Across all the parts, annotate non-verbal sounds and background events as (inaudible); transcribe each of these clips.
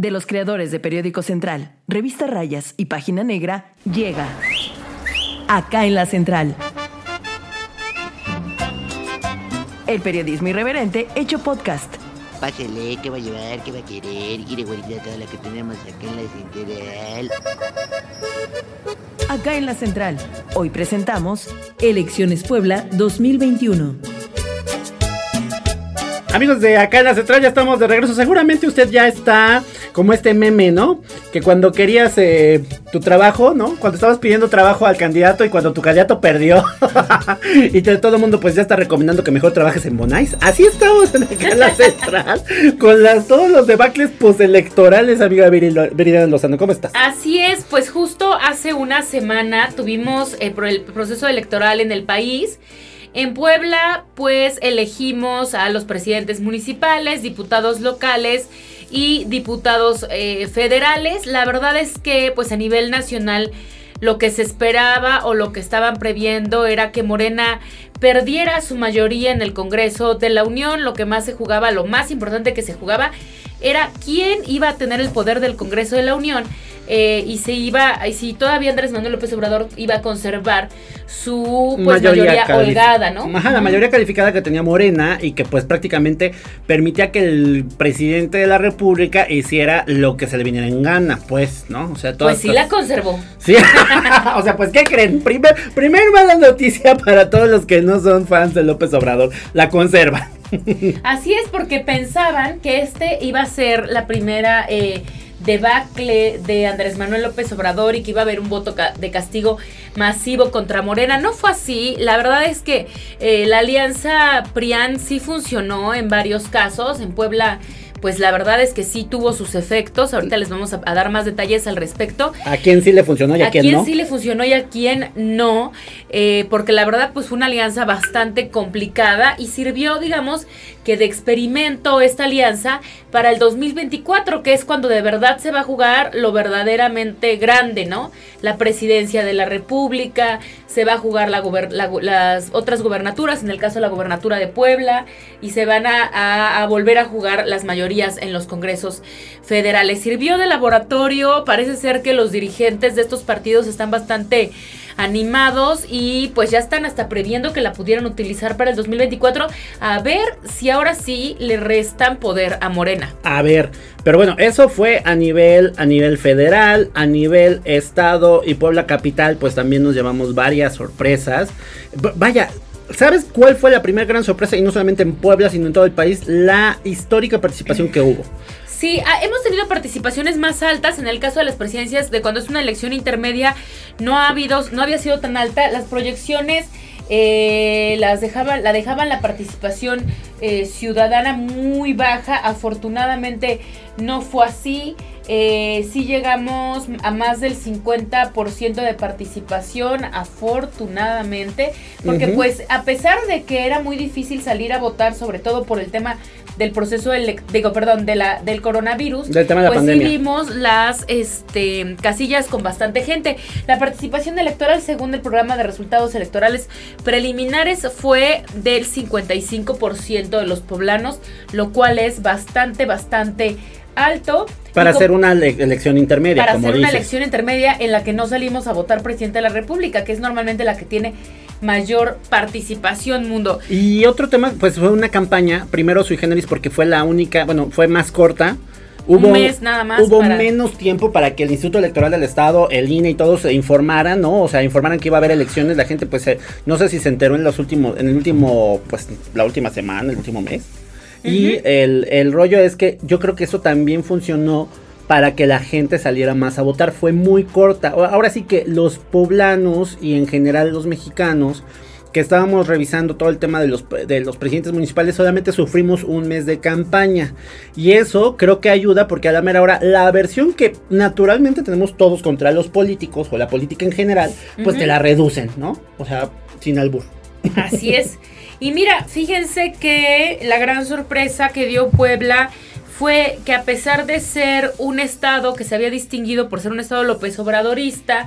De los creadores de Periódico Central, Revista Rayas y Página Negra, llega acá en la Central. El periodismo irreverente hecho podcast. Pásele, ¿qué va a llevar? ¿Qué va a querer? Quiere guardar toda la que tenemos acá en la central. Acá en la Central. Hoy presentamos Elecciones Puebla 2021. Amigos de acá en la central ya estamos de regreso. Seguramente usted ya está como este meme, ¿no? Que cuando querías eh, tu trabajo, ¿no? Cuando estabas pidiendo trabajo al candidato y cuando tu candidato perdió (laughs) y te- todo el mundo pues ya está recomendando que mejor trabajes en Bonais. Así estamos en la (laughs) central con las, todos los debacles postelectorales, amiga Viridiana Lozano. ¿Cómo estás? Así es, pues justo hace una semana tuvimos eh, el proceso electoral en el país. En Puebla, pues elegimos a los presidentes municipales, diputados locales y diputados eh, federales. La verdad es que, pues a nivel nacional, lo que se esperaba o lo que estaban previendo era que Morena perdiera su mayoría en el Congreso de la Unión. Lo que más se jugaba, lo más importante que se jugaba, era quién iba a tener el poder del Congreso de la Unión. eh, y se iba, y si todavía Andrés Manuel López Obrador iba a conservar su pues, mayoría, califi- holgada, ¿no? Ajá, la mayoría calificada que tenía Morena y que pues prácticamente permitía que el presidente de la República hiciera lo que se le viniera en gana, pues, ¿no? O sea, todas Pues sí la conservó. Sí, (laughs) o sea, pues, ¿qué creen? Primer, primer mala noticia para todos los que no son fans de López Obrador. La conserva. Así es, porque pensaban que este iba a ser la primera eh, debacle de Andrés Manuel López Obrador y que iba a haber un voto de castigo masivo contra Morena. No fue así. La verdad es que eh, la alianza PRIAN sí funcionó en varios casos. En Puebla, pues la verdad es que sí tuvo sus efectos. Ahorita les vamos a, a dar más detalles al respecto. ¿A quién sí le funcionó y a, a quién, quién no? sí le funcionó y a quién no, eh, porque la verdad pues fue una alianza bastante complicada y sirvió, digamos, que de experimento esta alianza para el 2024, que es cuando de verdad se va a jugar lo verdaderamente grande, ¿no? La presidencia de la República, se va a jugar la las otras gobernaturas, en el caso de la gobernatura de Puebla, y se van a, a- a volver a jugar las en los congresos federales. Sirvió de laboratorio, parece ser que los dirigentes de estos partidos están bastante animados y pues ya están hasta previendo que la pudieran utilizar para el 2024, a ver si ahora sí le restan poder a Morena. A ver, pero bueno, eso fue a nivel, a nivel federal, a nivel estado y Puebla capital, pues también nos llevamos varias sorpresas. Vaya, ¿sabes cuál fue la primera gran sorpresa? Y no solamente en Puebla, sino en todo el país, la histórica participación que hubo. Sí, ah, hemos tenido participaciones más altas en el caso de las presidencias de cuando es una elección intermedia no ha habido no había sido tan alta las proyecciones eh, las dejaban la dejaban la participación eh, ciudadana muy baja afortunadamente no fue así eh, sí llegamos a más del 50% de participación afortunadamente porque pues a pesar de que era muy difícil salir a votar sobre todo por el tema del proceso elec- digo perdón de la del coronavirus Del tema de la pues pandemia. sí vimos las este casillas con bastante gente. La participación electoral según el programa de resultados electorales preliminares fue del 55% de los poblanos lo cual es bastante bastante alto Para hacer una ele- elección intermedia, para como hacer una dices. elección intermedia en la que no salimos a votar presidente de la República, que es normalmente la que tiene mayor participación mundo. Y otro tema, pues fue una campaña, primero sui generis porque fue la única, bueno, fue más corta. Hubo, Un mes nada más Hubo para- menos tiempo para que el Instituto Electoral del Estado, el INE y todos se informaran, ¿no? O sea, informaran que iba a haber elecciones. La gente, pues, eh, no sé si se enteró en los últimos, en el último, pues, la última semana, el último mes. Y el, el rollo es que yo creo que eso también funcionó para que la gente saliera más a votar. Fue muy corta. Ahora sí que los poblanos y en general los mexicanos que estábamos revisando todo el tema de los, de los presidentes municipales, solamente sufrimos un mes de campaña. Y eso creo que ayuda porque a la mera hora la versión que naturalmente tenemos todos contra los políticos o la política en general, pues te la reducen, ¿no? O sea, sin albur. Así es. (laughs) Y mira, fíjense que la gran sorpresa que dio Puebla fue que a pesar de ser un estado que se había distinguido por ser un estado López Obradorista,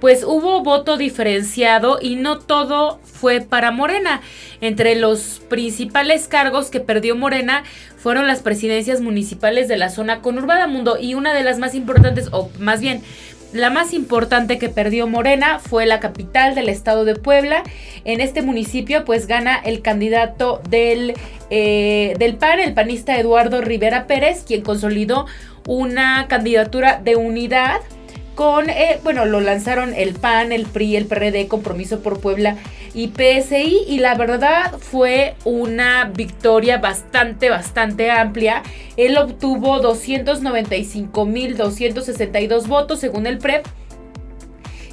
pues hubo voto diferenciado y no todo fue para Morena. Entre los principales cargos que perdió Morena fueron las presidencias municipales de la zona conurbada mundo y una de las más importantes, o más bien la más importante que perdió Morena fue la capital del estado de Puebla. En este municipio pues gana el candidato del, eh, del PAN, el panista Eduardo Rivera Pérez, quien consolidó una candidatura de unidad con, eh, bueno, lo lanzaron el PAN, el PRI, el PRD, Compromiso por Puebla y PSI y la verdad fue una victoria bastante, bastante amplia. Él obtuvo 295.262 votos según el PREP.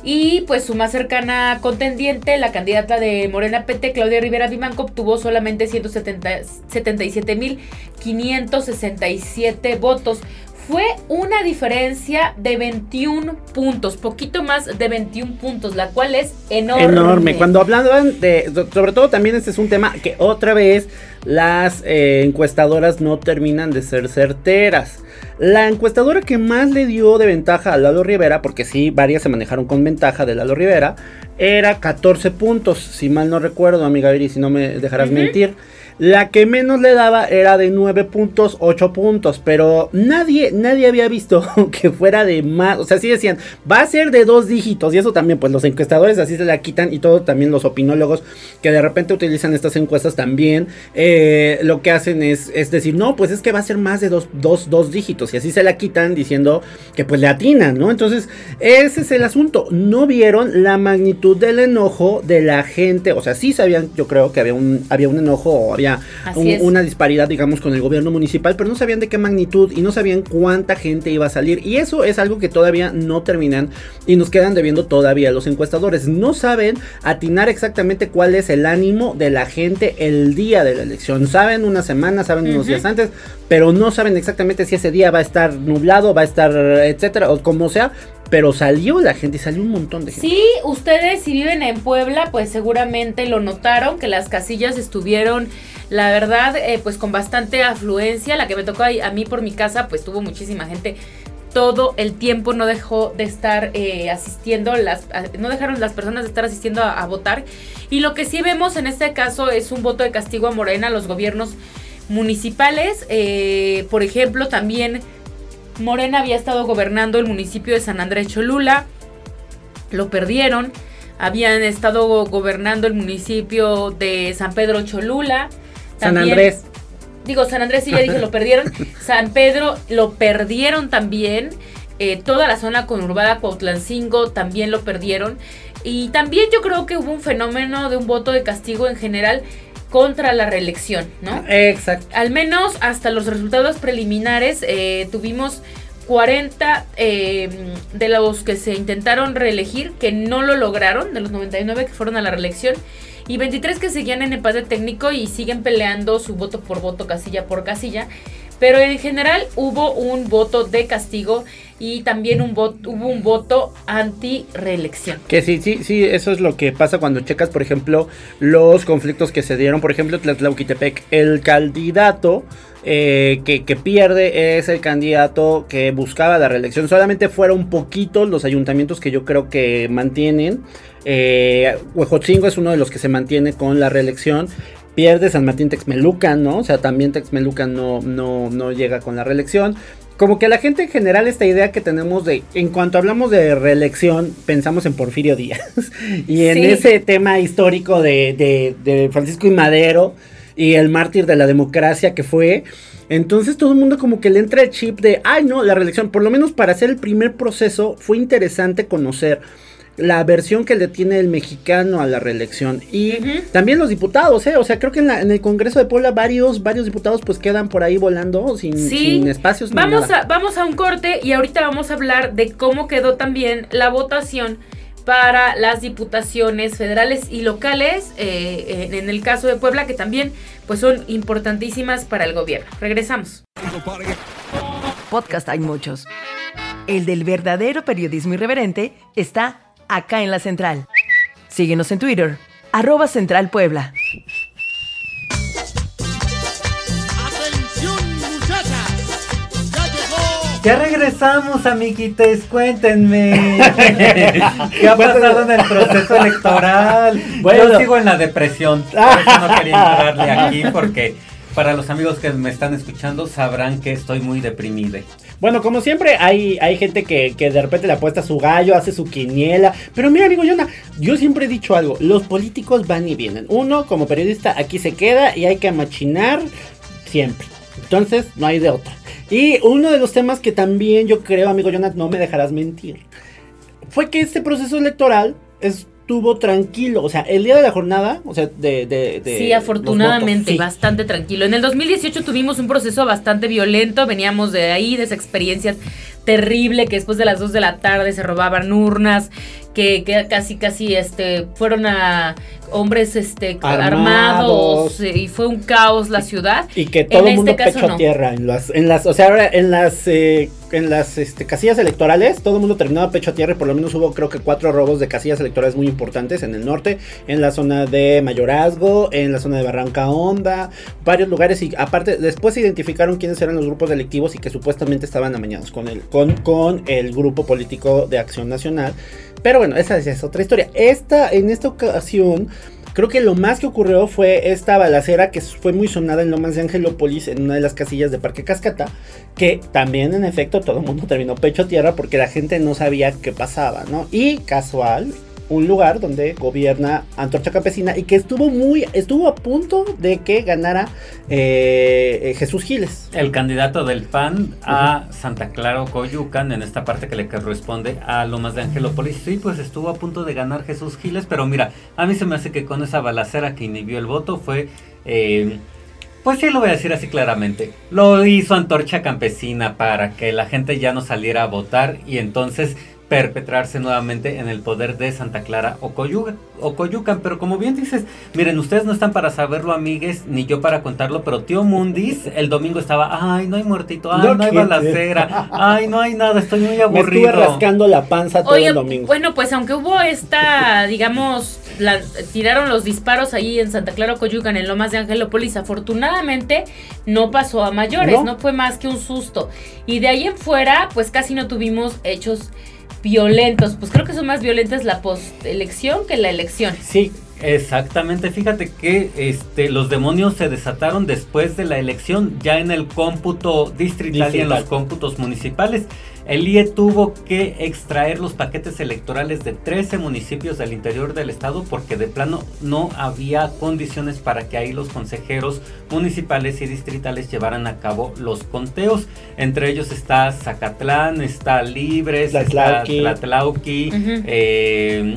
Y pues su más cercana contendiente, la candidata de Morena PT, Claudia Rivera Vimanco, obtuvo solamente 177.567 votos fue una diferencia de 21 puntos, poquito más de 21 puntos, la cual es enorme. Enorme. Cuando hablaban de, sobre todo también este es un tema que otra vez las eh, encuestadoras no terminan de ser certeras. La encuestadora que más le dio de ventaja a Lalo Rivera, porque sí, varias se manejaron con ventaja de Lalo Rivera, era 14 puntos, si mal no recuerdo, amiga Viri, si no me dejarás mentir. La que menos le daba era de 9 puntos, 8 puntos, pero nadie, nadie había visto (laughs) que fuera de más, o sea, sí decían, va a ser de dos dígitos, y eso también, pues los encuestadores así se la quitan, y todo también los opinólogos que de repente utilizan estas encuestas también, eh, lo que hacen es, es decir, no, pues es que va a ser más de dos, dos, dos dígitos, y así se la quitan diciendo que pues le atinan, ¿no? Entonces, ese es el asunto, no vieron la magnitud del enojo de la gente, o sea, sí sabían, yo creo que había un, había un enojo una disparidad, digamos, con el gobierno municipal, pero no sabían de qué magnitud y no sabían cuánta gente iba a salir. Y eso es algo que todavía no terminan y nos quedan debiendo todavía los encuestadores. No saben atinar exactamente cuál es el ánimo de la gente el día de la elección. Saben una semana, saben unos días antes, pero no saben exactamente si ese día va a estar nublado, va a estar, etcétera, o como sea, pero salió la gente y salió un montón de gente. Sí, ustedes si viven en Puebla, pues seguramente lo notaron, que las casillas estuvieron, la verdad, eh, pues con bastante afluencia. La que me tocó a, mí por mi casa, pues tuvo muchísima gente. Todo el tiempo no dejó de estar eh, asistiendo, las, no dejaron las personas de estar asistiendo a, votar. Y lo que sí vemos en este caso es un voto de castigo a Morena, a los gobiernos municipales. Eh, por ejemplo, también Morena había estado gobernando el municipio de San Andrés Cholula, lo perdieron. Habían estado gobernando el municipio de San Pedro Cholula. San Andrés. Digo, San Andrés sí ya dije, lo perdieron. (laughs) San Pedro lo perdieron también. Eh, toda la zona conurbada Cuautlancingo también lo perdieron. Y también yo creo que hubo un fenómeno de un voto de castigo en general contra la reelección, ¿no? Exacto. Al menos hasta los resultados preliminares eh, tuvimos 40 eh, de los que se intentaron reelegir que no lo lograron, de los 99 que fueron a la reelección, y 23 que seguían en empate técnico y siguen peleando su voto por voto, casilla por casilla. Pero en general hubo un voto de castigo y también un voto, hubo un voto anti-reelección. Que sí, sí, sí, eso es lo que pasa cuando checas, por ejemplo, los conflictos que se dieron. Por ejemplo, Tlatlauquitepec, el candidato eh, que, pierde es el candidato que buscaba la reelección. Solamente fueron poquitos los ayuntamientos que yo creo que mantienen. Eh, es uno de los que se mantiene con la reelección pierde San Martín Texmelucan, ¿no? O sea, también Texmelucan no, no, no llega con la reelección. Como que la gente en general, esta idea que tenemos de, en cuanto hablamos de reelección, pensamos en Porfirio Díaz. (laughs) y en ese tema histórico de, de, Francisco y Madero y el mártir de la democracia que fue. Entonces todo el mundo como que le entra el chip de, ay no, la reelección, por lo menos para hacer el primer proceso fue interesante conocer la versión que le tiene el mexicano a la reelección y también los diputados, ¿eh? O sea, creo que en, el Congreso de Puebla varios, varios diputados pues quedan por ahí volando sin, sin espacios. Vamos, A, vamos a un corte y ahorita vamos a hablar de cómo quedó también la votación para las diputaciones federales y locales, eh, en, en el caso de Puebla, que también pues son importantísimas para el gobierno. Regresamos. Podcast hay muchos. El del verdadero periodismo irreverente está acá en la central. Síguenos en Twitter, arroba Central Puebla. Ya regresamos, amiguites, cuéntenme. (laughs) ¿Qué ha pasado en el proceso electoral? Bueno. Yo sigo en la depresión. Por eso no quería entrarle aquí porque para los amigos que me están escuchando sabrán que estoy muy deprimido. Bueno, como siempre, hay, hay gente que, que de repente le apuesta su gallo, hace su quiniela. Pero mira, amigo Yona, yo siempre he dicho algo: los políticos van y vienen. Uno, como periodista, aquí se queda y hay que machinar siempre. Entonces, no hay de otra. Y uno de los temas que también yo creo, amigo Jonat, no me dejarás mentir, fue que este proceso electoral estuvo tranquilo. O sea, el día de la jornada, o sea, de. de, de Sí, afortunadamente, votos, sí. bastante tranquilo. En el 2018 tuvimos un proceso bastante violento, veníamos de ahí, de esa experiencia terrible que después de las 2 de la tarde se robaban urnas, que, que casi, casi, este, fueron a hombres, este, Armados. armados, y fue un caos la ciudad. Y que todo En el mundo este caso pecho a no. tierra en las, en las, o sea, ahora en las, eh, en las este, casillas electorales, todo el mundo terminaba pecho a tierra y por lo menos hubo creo que cuatro robos de casillas electorales muy importantes en el norte, en la zona de Mayorazgo, en la zona de Barranca Honda, varios lugares y aparte después se identificaron quiénes eran los grupos delictivos y que supuestamente estaban amañados con el, con, con el grupo político de Acción Nacional. Pero bueno, esa es, es otra historia. Esta, en esta ocasión, creo que lo más que ocurrió fue esta balacera que fue muy sonada en Lomas de Angelópolis, en una de las casillas de Parque Cascata, que también en efecto todo el mundo terminó pecho a tierra porque la gente no sabía qué pasaba, ¿no? Y casual, un lugar donde gobierna Antorcha Campesina y que estuvo muy, estuvo a punto de que ganara eh, Jesús Giles. El candidato del PAN a Santa Clara Coyucan, en esta parte que le corresponde a Lomas de Angelópolis, sí, pues estuvo a punto de ganar Jesús Giles, pero mira, a mí se me hace que con esa balacera que inhibió el voto fue... eh, pues sí, lo voy a decir así claramente. Lo hizo Antorcha Campesina para que la gente ya no saliera a votar y entonces perpetrarse nuevamente en el poder de Santa Clara o, Coyuca- o Coyucan. Pero como bien dices, miren, ustedes no están para saberlo, amigues, ni yo para contarlo, pero tío Mundis el domingo estaba, ay, no hay muertito, ay, No no, hay balacera, (laughs) ay, no hay nada, estoy muy Me estuve aburrido. rascando la panza todo Oye, el domingo. bueno, pues aunque hubo esta, digamos, la- tiraron los disparos ahí en Santa Clara Coyucan, en Lomas de Angelópolis, afortunadamente no pasó a mayores, No. no. fue más que un susto. Y de ahí en fuera, pues casi no tuvimos hechos violentos. Pues creo que son más violentas la postelección que la elección. Sí, Exactamente, fíjate que este los demonios se desataron después de la elección, ya en el cómputo distrital y en los cómputos municipales. El IE tuvo que extraer los paquetes electorales de 13 municipios del interior del estado porque de plano no había condiciones para que ahí los consejeros municipales y distritales llevaran a cabo los conteos. Entre ellos está Zacatlán, está Libres, Tlatlauqui. está Tlatlauqui, eh,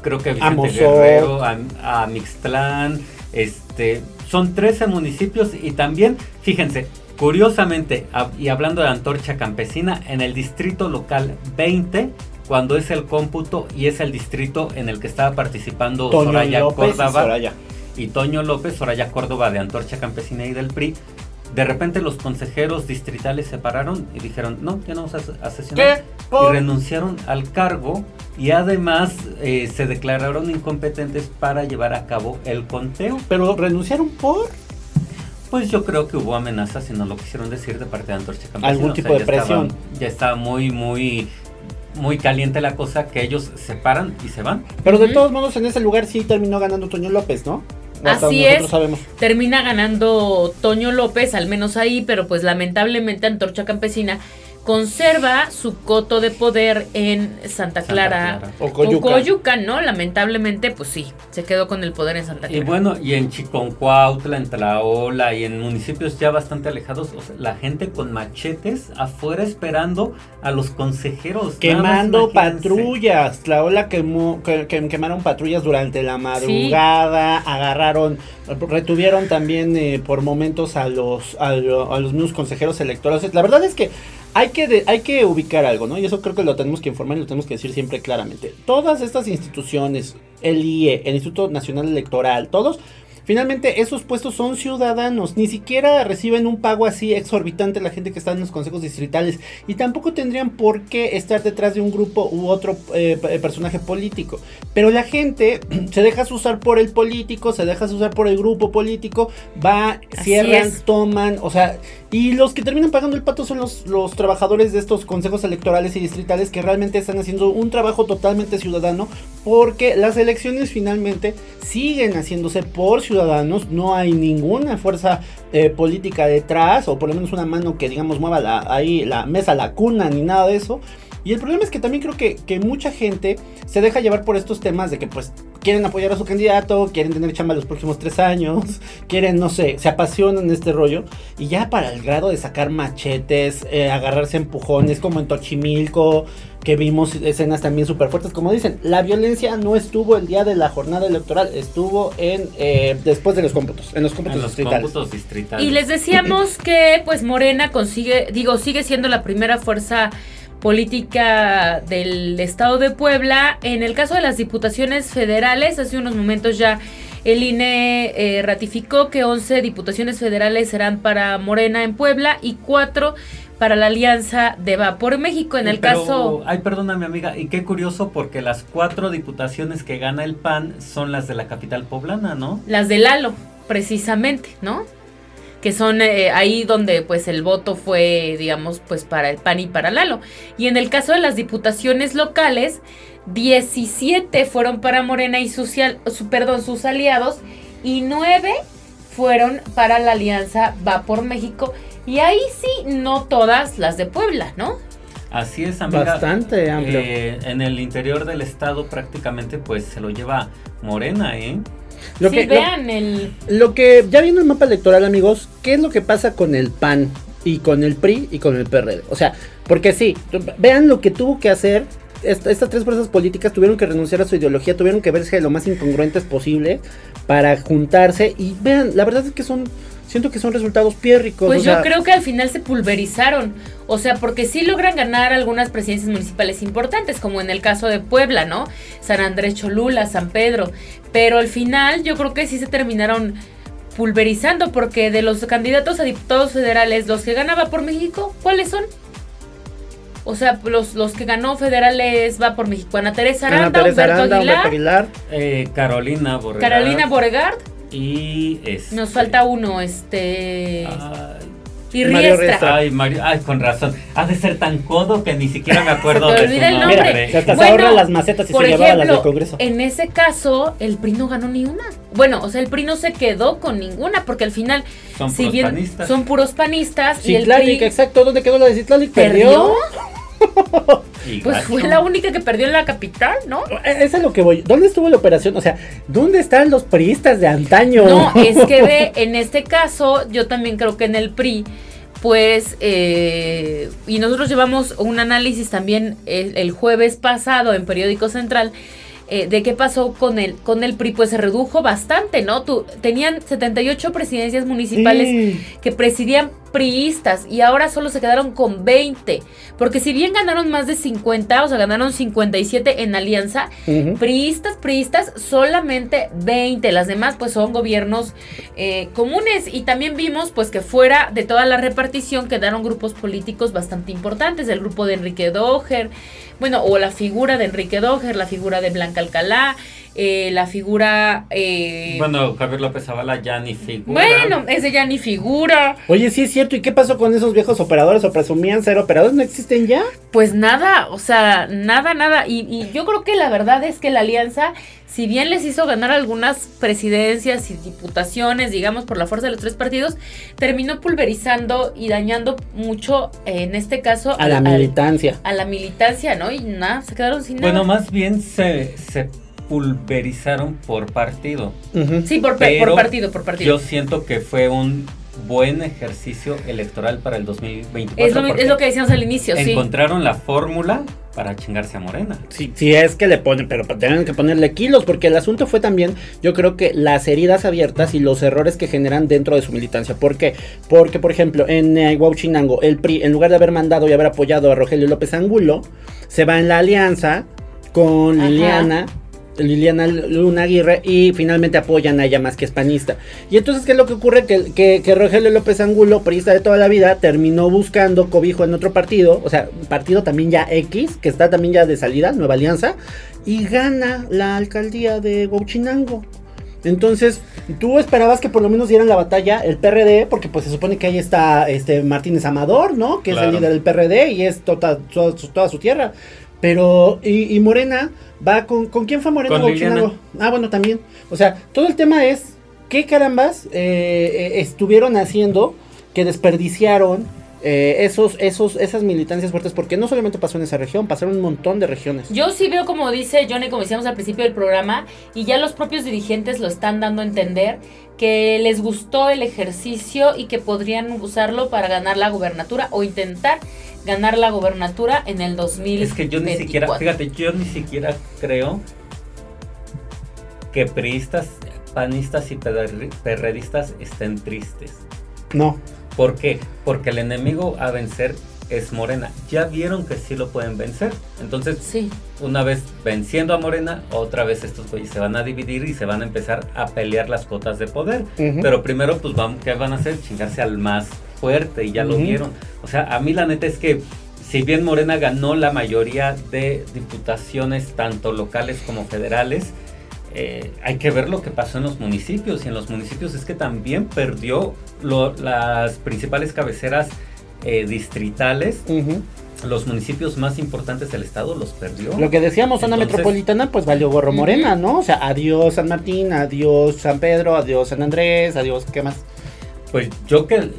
creo que Vicente Amozó. Guerrero, a, a Mixtlán, este, son 13 municipios y también, fíjense, curiosamente, y hablando de Antorcha Campesina, en el distrito local 20, cuando es el cómputo y es el distrito en el que estaba participando Toño Soraya López y Córdoba Soraya. y Toño López, Soraya Córdoba de Antorcha Campesina y del PRI, de repente los consejeros distritales se pararon y dijeron, no, ya no vamos a, sesionar. ¿Qué? ¿Por? Y renunciaron al cargo y además eh, se declararon incompetentes para llevar a cabo el conteo. Pero renunciaron por Pues yo creo que hubo amenazas y no lo quisieron decir de parte de Antorcha Campesina. Algún tipo de ya estaba- presión. ya está muy, muy, muy caliente la cosa que ellos se paran y se van. Pero de todos modos, en ese lugar sí terminó ganando Toño López, ¿no? Hasta Así es. sabemos. Termina ganando Toño López, al menos ahí, pero pues lamentablemente Antorcha Campesina conserva su coto de poder en Santa Santa Clara. O Coyuca. Coyuca, ¿no? Lamentablemente, pues sí, se quedó con el poder en Santa Y Clara. bueno, y en Chiconcuautla, en Tlaola y en municipios ya bastante alejados, o sea, la gente con machetes afuera esperando a los consejeros. Quemando patrullas. La ola quemó, que, que- quemaron patrullas durante la madrugada. Agarraron, retuvieron también eh, por momentos a los, a, lo- a los mismos consejeros electorales. La verdad es que hay que, de- hay que ubicar algo, ¿no? Y eso creo que lo tenemos que informar y lo tenemos que decir siempre claramente. Todas estas instituciones, el IE, el Instituto Nacional Electoral, todos, finalmente esos puestos son ciudadanos. Ni siquiera reciben un pago así exorbitante la gente que está en los consejos distritales. Y tampoco tendrían por qué estar detrás de un grupo u otro eh, personaje político. Pero la gente (clears throat) se deja usar por el político, se deja usar por el grupo político, va, Así cierran, es. toman, o sea, y los que terminan pagando el pato son los, los trabajadores de estos consejos electorales y distritales que realmente están haciendo un trabajo totalmente ciudadano porque las elecciones finalmente siguen haciéndose por ciudadanos, no hay ninguna fuerza eh, política detrás o por lo menos una mano que digamos mueva ahí la mesa, la cuna ni nada de eso. Y el problema es que también creo que, que mucha gente se deja llevar por estos temas de que pues quieren apoyar a su candidato, quieren tener chamba los próximos tres años, quieren, no sé, se apasionan en este rollo. Y ya para el grado de sacar machetes, eh, agarrarse empujones como en Tochimilco, que vimos escenas también súper fuertes. Como dicen, la violencia no estuvo el día de la jornada electoral, estuvo en eh, después de los cómputos, en los cómputos En los distritales. cómputos distritales. Y les decíamos que pues Morena consigue, digo, sigue siendo la primera fuerza política del estado de Puebla. En el caso de las diputaciones federales, hace unos momentos ya el INE eh, ratificó que 11 diputaciones federales serán para Morena en Puebla y 4 para la alianza de Va por México. En el Pero, caso... Ay, perdóname, amiga. Y qué curioso, porque las cuatro diputaciones que gana el PAN son las de la capital poblana, ¿no? las de Lalo, precisamente, ¿no? Que son eh, ahí donde pues el voto fue, digamos, pues para el PAN y para Lalo. Y en el caso de las diputaciones locales, 17 fueron para Morena y sus, su- perdón, sus aliados y 9 fueron para la alianza Va por México. Y ahí sí, no todas las de Puebla, ¿no? Así es, amiga. Bastante amplio. Eh, en el interior del estado prácticamente pues se lo lleva Morena, ¿eh? Lo sí, que- lo- vean el... Lo que, ya viendo el mapa electoral, amigos, ¿qué es lo que pasa con el PAN y con el PRI y con el PRD? O sea, porque sí, vean lo que tuvo que hacer. est- estas tres fuerzas políticas tuvieron que renunciar a su ideología, tuvieron que verse lo más incongruentes posible para juntarse. Y vean, la verdad es que son, siento que son resultados piérricos. Pues o yo sea, creo que al final se pulverizaron. O sea, porque sí logran ganar algunas presidencias municipales importantes, como en el caso de Puebla, ¿no? San Andrés Cholula, San Pedro. Pero al final yo creo que sí se terminaron pulverizando, porque de los candidatos a diputados federales, los que ganaba por México, ¿cuáles son? O sea, los, los que ganó federales va por México. Ana Teresa Ana Aranda, Teresa Humberto Aranda, Aguilar, Humberto Aguilar. Eh, Carolina Borregard. Carolina Boregard. Y este, Nos falta uno, este... Ay, y Mario Riestra. Riestra. Ay, Mario, ay, con razón. Ha de ser tan codo que ni siquiera me acuerdo Se te de su el nombre. nombre. Mira, hasta se Bueno, ahorra las macetas y Por se llevaba las del ejemplo, Congreso. en ese caso, el PRI no ganó ni una. Bueno, o sea, el PRI no se quedó con ninguna, porque al final, Son si puros bien panistas. son puros panistas, y el Citlalic, PRI exacto, ¿dónde quedó la de Citlalic? perdió, ¿Perdió? Pues fue la única que perdió en la capital, ¿no? Eh, Es a lo que voy. ¿Dónde estuvo la operación? O sea, ¿dónde están los priistas de antaño? No, es que ve, (laughs) en este caso, yo también creo que en el PRI, pues, eh, y nosotros llevamos un análisis también el, el jueves pasado en Periódico Central. eh, de qué pasó con el, con el PRI, pues se redujo bastante, ¿no? Tu- tenían 78 presidencias municipales Sí. que presidían priistas y ahora solo se quedaron con 20. Porque si bien ganaron más de 50, o sea, ganaron 57 en alianza, priistas, priistas, solamente 20. Las demás pues son gobiernos eh, comunes. Y también vimos pues que fuera de toda la repartición quedaron grupos políticos bastante importantes. El grupo de Enrique Doher, bueno, o la figura de Enrique Doher, la figura de Blanca Alcalá, eh, la figura... eh, Bueno, Javier López Zavala ya ni figura. bueno, ese ya ni figura. Oye, sí es cierto. ¿Y qué pasó con esos viejos operadores o presumían ser operadores? ¿No existen ya? Pues nada, o sea, nada, nada. Y, y yo creo que la verdad es que la alianza, si bien les hizo ganar algunas presidencias y diputaciones, digamos, por la fuerza de los tres partidos, terminó pulverizando y dañando mucho, eh, en este caso, A la al- militancia. a la militancia, ¿no? Y nada, se quedaron sin Bueno, nada. más bien se, se pulverizaron por partido. Sí, por, partido, por partido. Yo siento que fue un buen ejercicio electoral para el 2024. Es lo, porque es lo que decíamos al inicio, sí. encontraron la fórmula para chingarse a Morena. Sí, sí es que le ponen, pero tienen que ponerle kilos, porque el asunto fue también, yo creo que las heridas abiertas y los errores que generan dentro de su militancia. ¿Por qué? Porque, por ejemplo, en eh, Huachinango, el PRI, en lugar de haber mandado y haber apoyado a Rogelio López Angulo, se va en la alianza con Ajá. Liliana. Luna Aguirre y finalmente apoyan a ella más que es panista. Y entonces, ¿qué es lo que ocurre? Que, que, que Rogelio López Angulo, priista de toda la vida, terminó buscando cobijo en otro partido, o sea, partido también ya X, que está también ya de salida, Nueva Alianza, y gana la alcaldía de Huachinango. Entonces, tú esperabas que por lo menos dieran la batalla el PRD, porque pues se supone que ahí está este Martínez Amador, ¿no? Que es el líder del PRD y es tota- toda su tierra. Pero, y, y Morena va con. ¿Con quién fue Morena? Con Huachinango? Ah, bueno, también. O sea, todo el tema es. ¿Qué carambas eh, eh, estuvieron haciendo que desperdiciaron eh, esos, esos, esas militancias fuertes? Porque no solamente pasó en esa región, pasaron en un montón de regiones. Yo sí veo como dice Johnny, como decíamos al principio del programa, y ya los propios dirigentes lo están dando a entender, que les gustó el ejercicio y que podrían usarlo para ganar la gubernatura o intentar ganar la gubernatura en el 2000. Es que yo ni siquiera, fíjate, yo ni siquiera creo que priistas, panistas y perre- perredistas estén tristes. No. ¿Por qué? Porque el enemigo a vencer es Morena. Ya vieron que sí lo pueden vencer. Entonces, Sí. una vez venciendo a Morena, otra vez estos güeyes se van a dividir y se van a empezar a pelear las cotas de poder. Pero primero, pues, vamos, ¿qué van a hacer? Chingarse al más fuerte y ya lo vieron. O sea, a mí la neta es que si bien Morena ganó la mayoría de diputaciones, tanto locales como federales, eh, hay que ver lo que pasó en los municipios. Y en los municipios es que también perdió lo- las principales cabeceras eh, distritales. Los municipios más importantes del estado los perdió. Lo que decíamos, zona Entonces- metropolitana, pues valió gorro morena, ¿no? O sea, adiós San Martín, adiós San Pedro, adiós San Andrés, adiós, ¿qué más? Pues yo que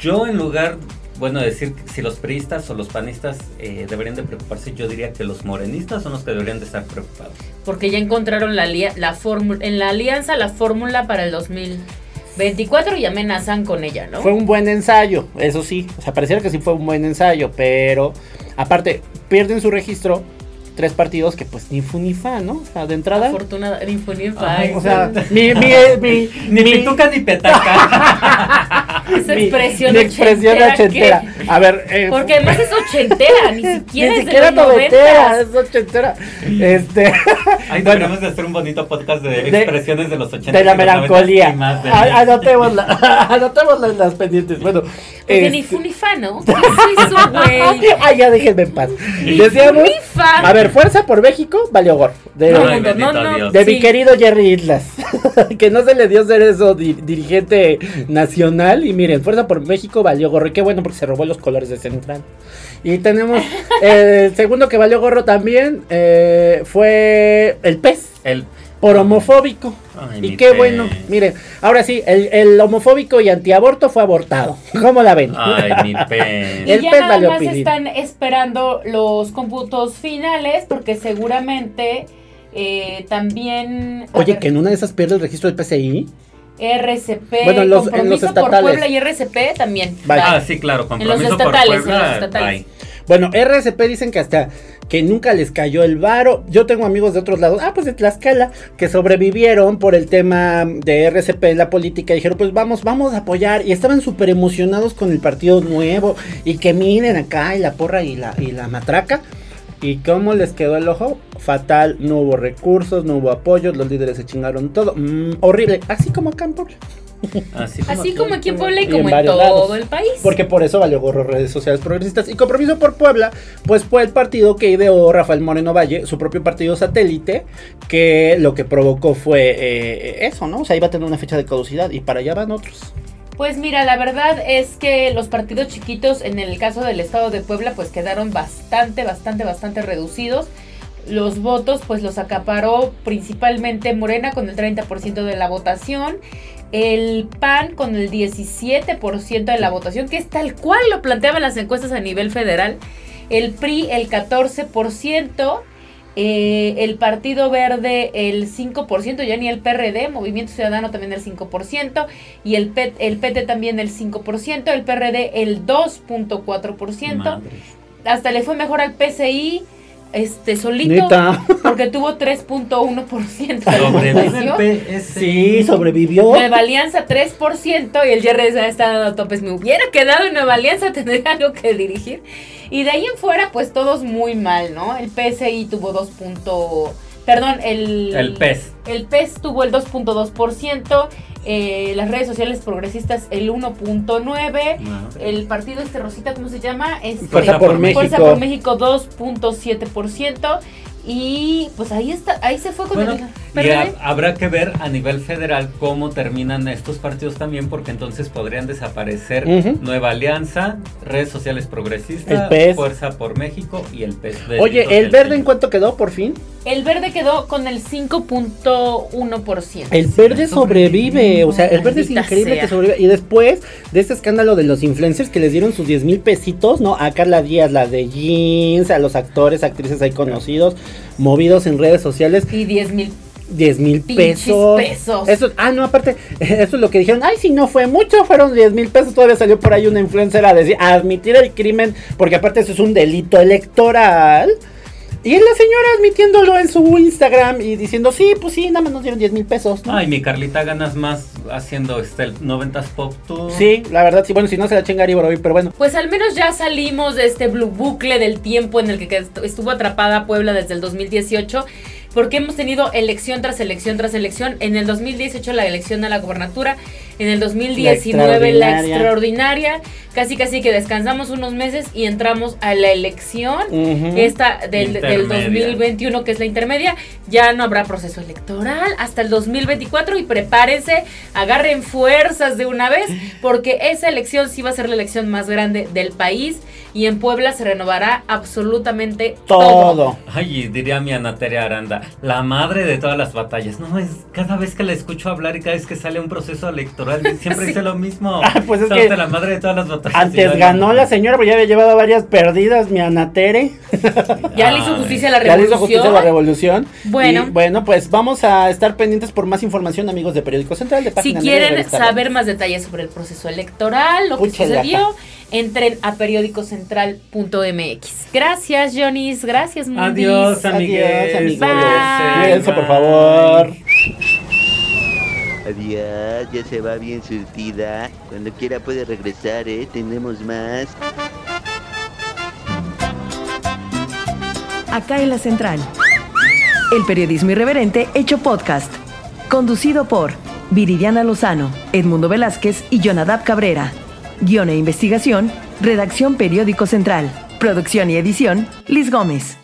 yo en lugar, bueno, de decir si los priistas o los panistas eh, deberían de preocuparse, yo diría que los morenistas son los que deberían de estar preocupados. Porque ya encontraron la, alia- la fórmula, en la alianza la fórmula para el 2024 y amenazan con ella, ¿no? Fue un buen ensayo, eso sí. O sea, pareciera que sí fue un buen ensayo, pero aparte, pierden su registro tres partidos que pues ni fu ni fa, ¿no? O sea, de entrada. Afortunada, ni fu ni fa. Ay, O sea, mi, mi, mi, (laughs) Ni mi- pituca ni petaca. (laughs) (laughs) esa mi- expresión mi expresión ochentera ochentera. que- A ver, eh, Porque además es ochentera, ni (laughs) siquiera ni es siquiera de los noventera, noventas. es ochentera. Este, (laughs) Ahí bueno, deberíamos de hacer un bonito podcast de, De- expresiones de los 80 de la y los 90 melancolía. de A- mí. Anotémosla, anotémosla en las pendientes. Bueno, Porque ni este- fu ni fa, ¿no? ¿Qué es eso, güey? Ay, ya déjenme en paz. Ni Decíamos, a ver, Fuerza por México, valió gorro. De, No, no, no, sí. mi querido Jerry Islas, (laughs) que no se le dio ser eso di- dirigente nacional. Y miren, Fuerza por México valió gorro. Y qué bueno porque se robó los colores de Central. Y tenemos (laughs) eh, el segundo que valió gorro también eh, fue el pez. El, Por homofóbico. Ay, y qué pez. bueno. Miren, ahora sí, el, el homofóbico y antiaborto fue abortado. (laughs) ¿Cómo la ven? ay, mi (laughs) pez. Y ya pez nada más pilín. están esperando los cómputos finales porque seguramente eh, también Oye, ver, que en una de esas pierde el registro del PCI. RCP, Bueno, en los- en compromiso los por estatales. Puebla y RCP también. Vaya. Ah, Bye. sí, claro, En los por estatales, en los estatales. bye. Bueno, RCP dicen que hasta que nunca les cayó el varo. Yo tengo amigos de otros lados, ah, pues de Tlaxcala, que sobrevivieron por el tema de RCP en la política. Dijeron, pues vamos, vamos a apoyar. Y estaban súper emocionados con el partido nuevo. Y que miren acá, y la porra y la, y la matraca. ¿Y cómo les quedó el ojo? Fatal, no hubo recursos, no hubo apoyos, los líderes se chingaron todo. Mm, horrible, así como acá en. Así como, Así como aquí en Puebla y Y como en todo lados. el país. Porque por eso valió gorro redes sociales progresistas. Y compromiso por Puebla, pues fue el partido que ideó Rafael Moreno Valle, su propio partido satélite, que lo que provocó fue eh, eso, ¿no? O sea, iba a tener una fecha de caducidad y para allá van otros. Pues mira, la verdad es que los partidos chiquitos, en el caso del estado de Puebla, pues quedaron bastante, bastante, bastante reducidos. Los votos, pues los acaparó principalmente Morena con el 30% de la votación, el PAN con el 17% de la votación, que es tal cual lo planteaban las encuestas a nivel federal, el PRI el 14%, eh, el Partido Verde el 5%, ya ni el PRD, Movimiento Ciudadano también el 5%, y el, P- el PT también el 5%, el PRD el 2.4%, Madre. hasta le fue mejor al PCI, este solito Neta. porque tuvo 3.1% de Sobrevive el votación. PS. Sí, sobrevivió. Nueva Alianza 3% y el Jerry está dando topes. Me hubiera quedado en Nueva Alianza, (laughs) tendría algo que dirigir. Y de ahí en fuera, pues todos muy mal, ¿no? El PSI tuvo 2. punto- Perdón, el. El PES. El PES tuvo el 2.2%. eh, las redes sociales progresistas el 1.9%. No. El partido este Rosita, ¿cómo se llama? Este, Fuerza por México. Fuerza por México 2.7%. Y pues ahí está, ahí se fue con Bueno, el y ha- habrá que ver a nivel federal cómo terminan estos partidos también, porque entonces podrían desaparecer. Nueva Alianza, redes sociales progresistas, PES. Fuerza por México y el PES. Oye, ¿el verde en cuánto quedó por fin? El verde quedó con el 5.1%. El verde sobrevive, o sea, el verde es increíble sea. que sobrevive. Y después de este escándalo de los influencers que les dieron sus 10 mil pesitos, ¿no? A Carla Díaz, la de jeans, a los actores, actrices ahí conocidos, movidos en redes sociales. Y 10 mil. 10 mil pesos. pesos. Eso, ah, no, aparte, (laughs) eso es lo que dijeron. Ay, si no fue mucho, fueron 10 mil pesos. Todavía salió por ahí una influencer a decir, a admitir el crimen, porque aparte eso es un delito electoral. Y es la señora admitiéndolo en su Instagram y diciendo, sí, pues sí, nada más nos dieron 10 mil pesos. ¿no? Ay, mi Carlita ganas más haciendo este el 90s pop tú. Sí, la verdad, sí, bueno, si no se la chinga Boroboy, pero bueno. Pues al menos ya salimos de este blue bucle del tiempo en el que estuvo atrapada Puebla desde el 2018. Porque hemos tenido elección tras elección tras elección. En el 2018 la elección a la gobernatura. En el 2019 la extraordinaria. extraordinaria. Casi casi que descansamos unos meses y entramos a la elección. Esta del, del Intermedia. 2021 que es la intermedia. Ya no habrá proceso electoral hasta el 2024 y prepárense, agarren fuerzas de una vez porque esa elección sí va a ser la elección más grande del país y en Puebla se renovará absolutamente todo. Todo. Ay, diría mi Ana Aranda, la madre de todas las batallas. No, es cada vez que la escucho hablar y cada vez que sale un proceso electoral, siempre (laughs) dice lo mismo. Ah, pues es que la madre de todas las batallas. Antes ganó la señora, pero ya había llevado varias perdidas, mi Anatere. (laughs) Ya le hizo justicia a la Ya le revolución. hizo justicia a la revolución. Bueno. Y, bueno, pues vamos a estar pendientes por más información, amigos de Periódico Central. De Si Página y quieren saber más detalles sobre el proceso electoral, lo que sucedió, entren a periódicocentral.mx. Gracias, Jonis. Gracias, Mundis. Adiós, amigues. Adiós, amigos. Bye. Cuídense, por favor. Adiós, ya se va bien surtida. Cuando quiera puede regresar, ¿eh? Tenemos más. Acá en la Central. El periodismo irreverente hecho podcast. Conducido por Viridiana Lozano, Edmundo Velázquez y Jonadab Cabrera. Guión e investigación, redacción Periódico Central. Producción y edición, Liz Gómez.